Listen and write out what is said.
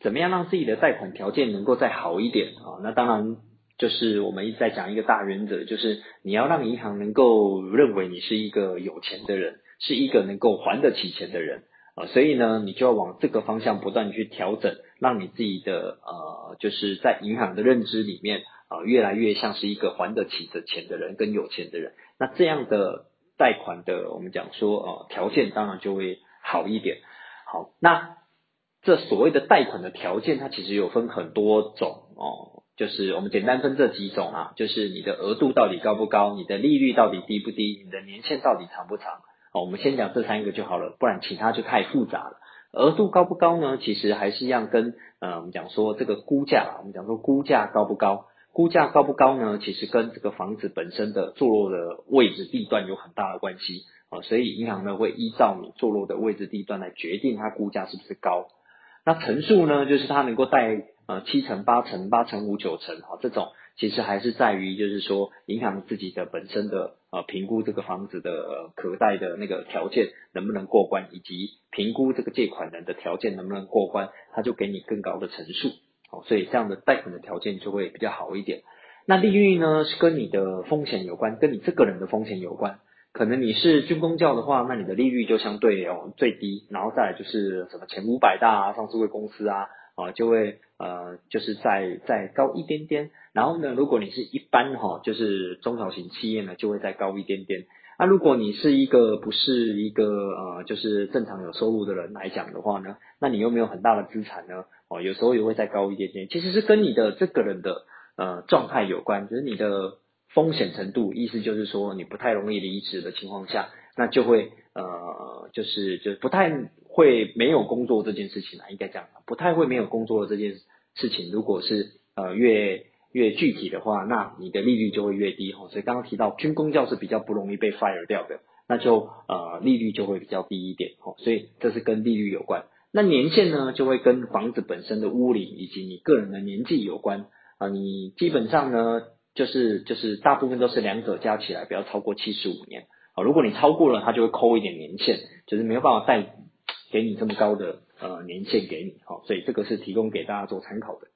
怎么样让自己的贷款条件能够再好一点啊？那当然就是我们一直在讲一个大原则，就是你要让银行能够认为你是一个有钱的人，是一个能够还得起钱的人啊。所以呢，你就要往这个方向不断去调整，让你自己的呃，就是在银行的认知里面啊，越来越像是一个还得起的钱的人，跟有钱的人。那这样的贷款的，我们讲说呃条件当然就会好一点。好，那这所谓的贷款的条件，它其实有分很多种哦，就是我们简单分这几种啊，就是你的额度到底高不高，你的利率到底低不低，你的年限到底长不长。哦，我们先讲这三个就好了，不然其他就太复杂了。额度高不高呢？其实还是一样跟呃我们讲说这个估价，我们讲说估价高不高。估价高不高呢？其实跟这个房子本身的坐落的位置地段有很大的关系啊，所以银行呢会依照你坐落的位置地段来决定它估价是不是高。那层数呢，就是它能够贷呃七成、八成、八成五、九成啊，这种其实还是在于就是说银行自己的本身的呃评估这个房子的可贷的那个条件能不能过关，以及评估这个借款人的条件能不能过关，它就给你更高的层数。好，所以这样的贷款的条件就会比较好一点。那利率呢，是跟你的风险有关，跟你这个人的风险有关。可能你是军工教的话，那你的利率就相对哦最低，然后再来就是什么前五百大啊、上市公司啊，啊就会呃就是再再高一点点。然后呢，如果你是一般哈，就是中小型企业呢，就会再高一点点。那如果你是一个不是一个呃就是正常有收入的人来讲的话呢，那你又没有很大的资产呢？哦，有时候也会再高一点点，其实是跟你的这个人的呃状态有关，就是你的风险程度，意思就是说你不太容易离职的情况下，那就会呃就是就不太会没有工作这件事情啊，应该讲不太会没有工作的这件事情，如果是呃越越具体的话，那你的利率就会越低哈。所以刚刚提到军工教是比较不容易被 fire 掉的，那就呃利率就会比较低一点哈。所以这是跟利率有关。那年限呢，就会跟房子本身的屋龄以及你个人的年纪有关啊。你基本上呢，就是就是大部分都是两者加起来不要超过七十五年啊。如果你超过了，它就会扣一点年限，就是没有办法贷给你这么高的呃年限给你。好，所以这个是提供给大家做参考的。